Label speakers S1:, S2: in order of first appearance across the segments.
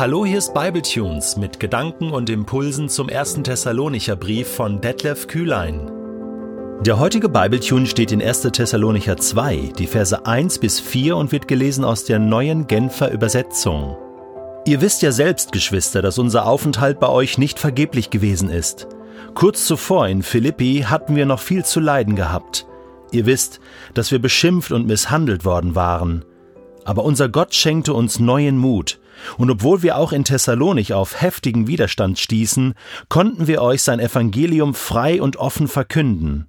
S1: Hallo, hier ist Bibletunes mit Gedanken und Impulsen zum ersten Thessalonicher Brief von Detlef Kühlein. Der heutige Bibletune steht in 1. Thessalonicher 2, die Verse 1 bis 4 und wird gelesen aus der neuen Genfer Übersetzung. Ihr wisst ja selbst, Geschwister, dass unser Aufenthalt bei euch nicht vergeblich gewesen ist. Kurz zuvor in Philippi hatten wir noch viel zu leiden gehabt. Ihr wisst, dass wir beschimpft und misshandelt worden waren. Aber unser Gott schenkte uns neuen Mut, und obwohl wir auch in Thessalonik auf heftigen Widerstand stießen, konnten wir euch sein Evangelium frei und offen verkünden.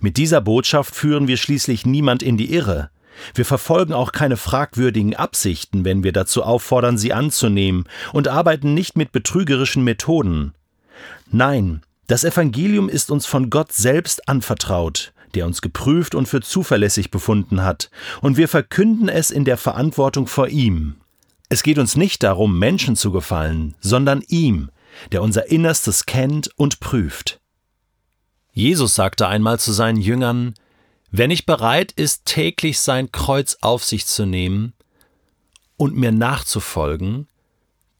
S1: Mit dieser Botschaft führen wir schließlich niemand in die Irre. Wir verfolgen auch keine fragwürdigen Absichten, wenn wir dazu auffordern, sie anzunehmen, und arbeiten nicht mit betrügerischen Methoden. Nein, das Evangelium ist uns von Gott selbst anvertraut, der uns geprüft und für zuverlässig befunden hat, und wir verkünden es in der Verantwortung vor ihm. Es geht uns nicht darum, Menschen zu gefallen, sondern ihm, der unser Innerstes kennt und prüft. Jesus sagte einmal zu seinen Jüngern, Wer nicht bereit ist, täglich sein Kreuz auf sich zu nehmen und mir nachzufolgen,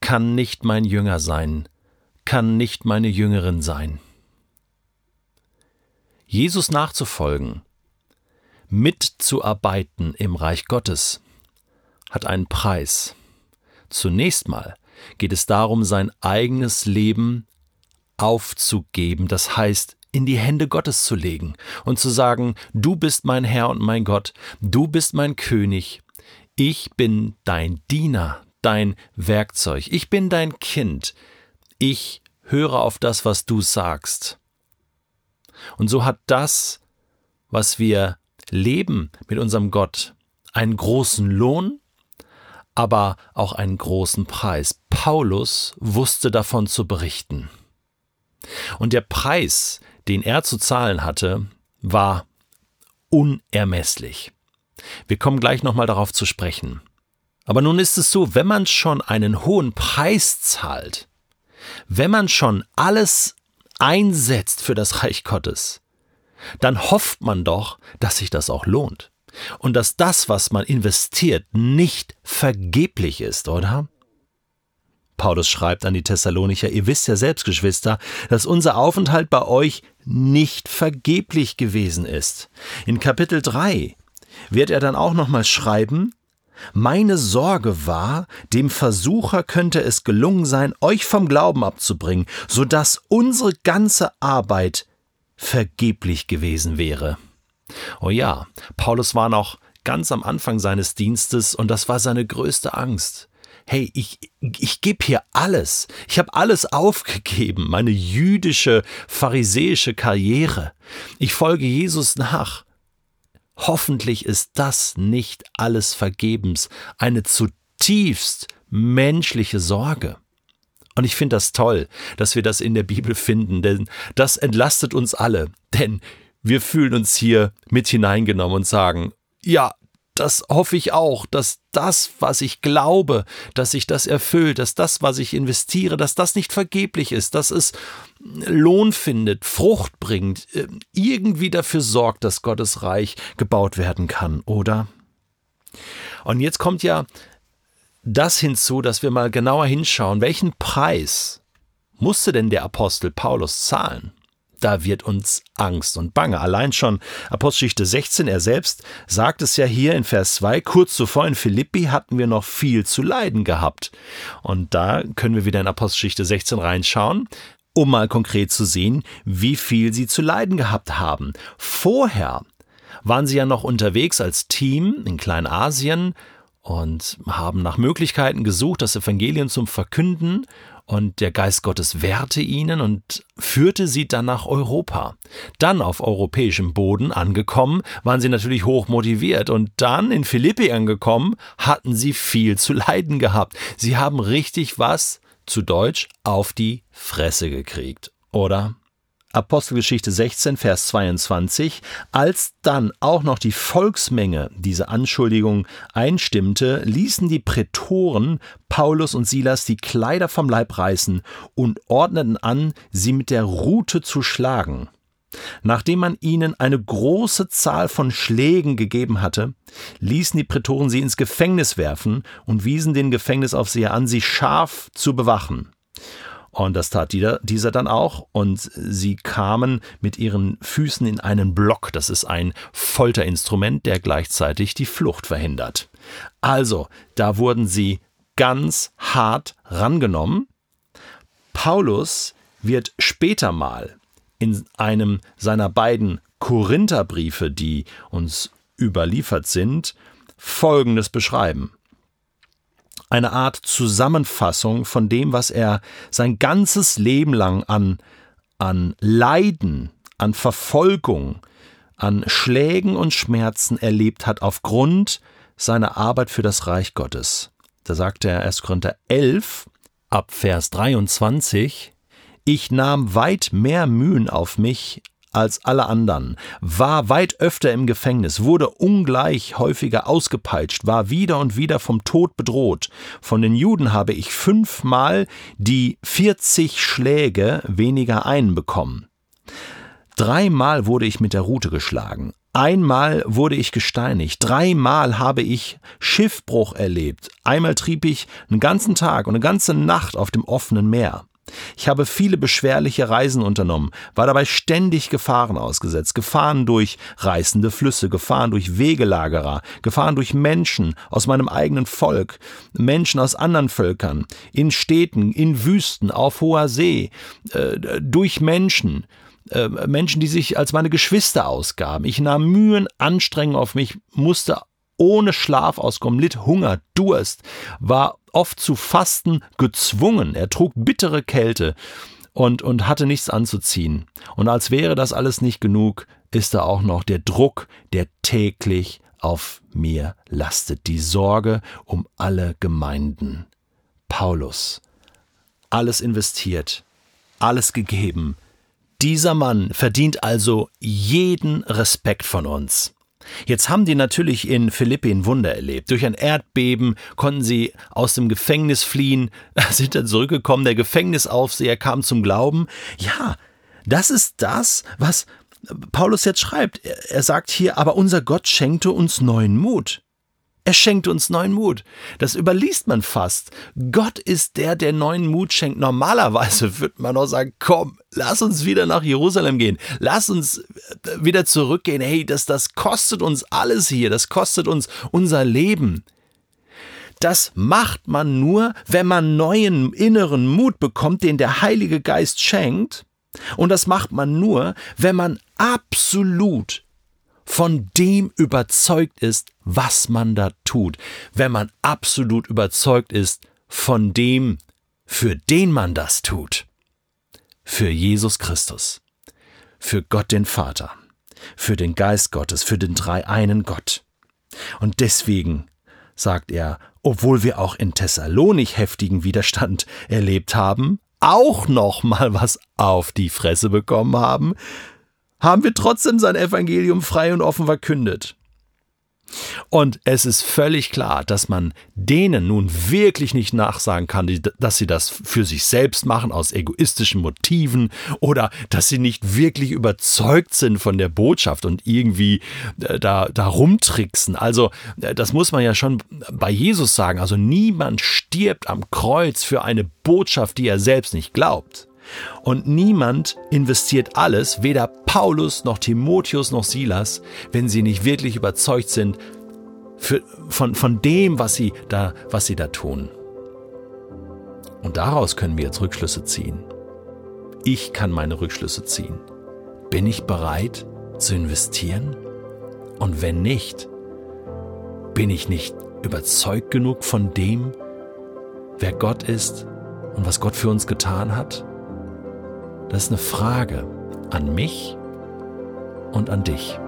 S1: kann nicht mein Jünger sein, kann nicht meine Jüngerin sein. Jesus nachzufolgen, mitzuarbeiten im Reich Gottes, hat einen Preis. Zunächst mal geht es darum, sein eigenes Leben aufzugeben, das heißt in die Hände Gottes zu legen und zu sagen, du bist mein Herr und mein Gott, du bist mein König, ich bin dein Diener, dein Werkzeug, ich bin dein Kind, ich höre auf das, was du sagst. Und so hat das, was wir leben mit unserem Gott, einen großen Lohn, aber auch einen großen Preis. Paulus wusste davon zu berichten. Und der Preis, den er zu zahlen hatte, war unermesslich. Wir kommen gleich nochmal darauf zu sprechen. Aber nun ist es so, wenn man schon einen hohen Preis zahlt, wenn man schon alles einsetzt für das Reich Gottes, dann hofft man doch, dass sich das auch lohnt. Und dass das, was man investiert, nicht vergeblich ist, oder? Paulus schreibt an die Thessalonicher, ihr wisst ja selbst, Geschwister, dass unser Aufenthalt bei euch nicht vergeblich gewesen ist. In Kapitel 3 wird er dann auch nochmal schreiben, meine Sorge war, dem Versucher könnte es gelungen sein, euch vom Glauben abzubringen, so dass unsere ganze Arbeit vergeblich gewesen wäre. Oh ja, Paulus war noch ganz am Anfang seines Dienstes und das war seine größte Angst hey, ich, ich gebe hier alles. Ich habe alles aufgegeben, meine jüdische, pharisäische Karriere. Ich folge Jesus nach. Hoffentlich ist das nicht alles vergebens, eine zutiefst menschliche Sorge. Und ich finde das toll, dass wir das in der Bibel finden, denn das entlastet uns alle. Denn wir fühlen uns hier mit hineingenommen und sagen, ja, das hoffe ich auch, dass das, was ich glaube, dass sich das erfüllt, dass das, was ich investiere, dass das nicht vergeblich ist, dass es Lohn findet, Frucht bringt, äh, irgendwie dafür sorgt, dass Gottes Reich gebaut werden kann, oder? Und jetzt kommt ja das hinzu, dass wir mal genauer hinschauen, welchen Preis musste denn der Apostel Paulus zahlen? Da wird uns Angst und Bange. Allein schon Apostelgeschichte 16, er selbst sagt es ja hier in Vers 2, kurz zuvor in Philippi hatten wir noch viel zu leiden gehabt. Und da können wir wieder in Apostelgeschichte 16 reinschauen, um mal konkret zu sehen, wie viel sie zu leiden gehabt haben. Vorher waren sie ja noch unterwegs als Team in Kleinasien und haben nach Möglichkeiten gesucht, das Evangelium zum Verkünden und der Geist Gottes wehrte ihnen und führte sie dann nach Europa. Dann auf europäischem Boden angekommen, waren sie natürlich hoch motiviert und dann in Philippi angekommen, hatten sie viel zu leiden gehabt. Sie haben richtig was, zu Deutsch, auf die Fresse gekriegt, oder? Apostelgeschichte 16, Vers 22, als dann auch noch die Volksmenge diese Anschuldigung einstimmte, ließen die Prätoren Paulus und Silas die Kleider vom Leib reißen und ordneten an, sie mit der Rute zu schlagen. Nachdem man ihnen eine große Zahl von Schlägen gegeben hatte, ließen die Prätoren sie ins Gefängnis werfen und wiesen den Gefängnisaufseher an, sie scharf zu bewachen. Und das tat dieser dann auch. Und sie kamen mit ihren Füßen in einen Block. Das ist ein Folterinstrument, der gleichzeitig die Flucht verhindert. Also, da wurden sie ganz hart rangenommen. Paulus wird später mal in einem seiner beiden Korintherbriefe, die uns überliefert sind, Folgendes beschreiben eine Art Zusammenfassung von dem, was er sein ganzes Leben lang an, an Leiden, an Verfolgung, an Schlägen und Schmerzen erlebt hat aufgrund seiner Arbeit für das Reich Gottes. Da sagt er 1. Korinther 11 ab Vers 23, ich nahm weit mehr Mühen auf mich als alle anderen, war weit öfter im Gefängnis, wurde ungleich häufiger ausgepeitscht, war wieder und wieder vom Tod bedroht. Von den Juden habe ich fünfmal die 40 Schläge weniger einbekommen. Dreimal wurde ich mit der Rute geschlagen. Einmal wurde ich gesteinigt, dreimal habe ich Schiffbruch erlebt, einmal trieb ich einen ganzen Tag und eine ganze Nacht auf dem offenen Meer. Ich habe viele beschwerliche Reisen unternommen, war dabei ständig Gefahren ausgesetzt, Gefahren durch reißende Flüsse, Gefahren durch Wegelagerer, Gefahren durch Menschen aus meinem eigenen Volk, Menschen aus anderen Völkern, in Städten, in Wüsten, auf hoher See, äh, durch Menschen, äh, Menschen, die sich als meine Geschwister ausgaben. Ich nahm Mühen, Anstrengungen auf mich, musste ohne Schlaf auskommen, litt Hunger, Durst, war oft zu fasten gezwungen. Er trug bittere Kälte und, und hatte nichts anzuziehen. Und als wäre das alles nicht genug, ist da auch noch der Druck, der täglich auf mir lastet, die Sorge um alle Gemeinden. Paulus, alles investiert, alles gegeben. Dieser Mann verdient also jeden Respekt von uns. Jetzt haben die natürlich in Philippi ein Wunder erlebt. Durch ein Erdbeben konnten sie aus dem Gefängnis fliehen, sind dann zurückgekommen, der Gefängnisaufseher kam zum Glauben. Ja, das ist das, was Paulus jetzt schreibt. Er sagt hier, aber unser Gott schenkte uns neuen Mut. Er schenkt uns neuen Mut. Das überliest man fast. Gott ist der, der neuen Mut schenkt. Normalerweise würde man auch sagen, komm, lass uns wieder nach Jerusalem gehen. Lass uns äh, wieder zurückgehen. Hey, das, das kostet uns alles hier. Das kostet uns unser Leben. Das macht man nur, wenn man neuen inneren Mut bekommt, den der Heilige Geist schenkt. Und das macht man nur, wenn man absolut von dem überzeugt ist, was man da tut, wenn man absolut überzeugt ist von dem, für den man das tut. Für Jesus Christus, für Gott den Vater, für den Geist Gottes, für den dreieinen Gott. Und deswegen sagt er, obwohl wir auch in Thessalonich heftigen Widerstand erlebt haben, auch noch mal was auf die Fresse bekommen haben, haben wir trotzdem sein Evangelium frei und offen verkündet. Und es ist völlig klar, dass man denen nun wirklich nicht nachsagen kann, dass sie das für sich selbst machen aus egoistischen Motiven oder dass sie nicht wirklich überzeugt sind von der Botschaft und irgendwie äh, da, da rumtricksen. Also äh, das muss man ja schon bei Jesus sagen. Also niemand stirbt am Kreuz für eine Botschaft, die er selbst nicht glaubt. Und niemand investiert alles, weder Paulus noch Timotheus noch Silas, wenn sie nicht wirklich überzeugt sind für, von, von dem, was sie, da, was sie da tun. Und daraus können wir jetzt Rückschlüsse ziehen. Ich kann meine Rückschlüsse ziehen. Bin ich bereit zu investieren? Und wenn nicht, bin ich nicht überzeugt genug von dem, wer Gott ist und was Gott für uns getan hat? Das ist eine Frage an mich und an dich.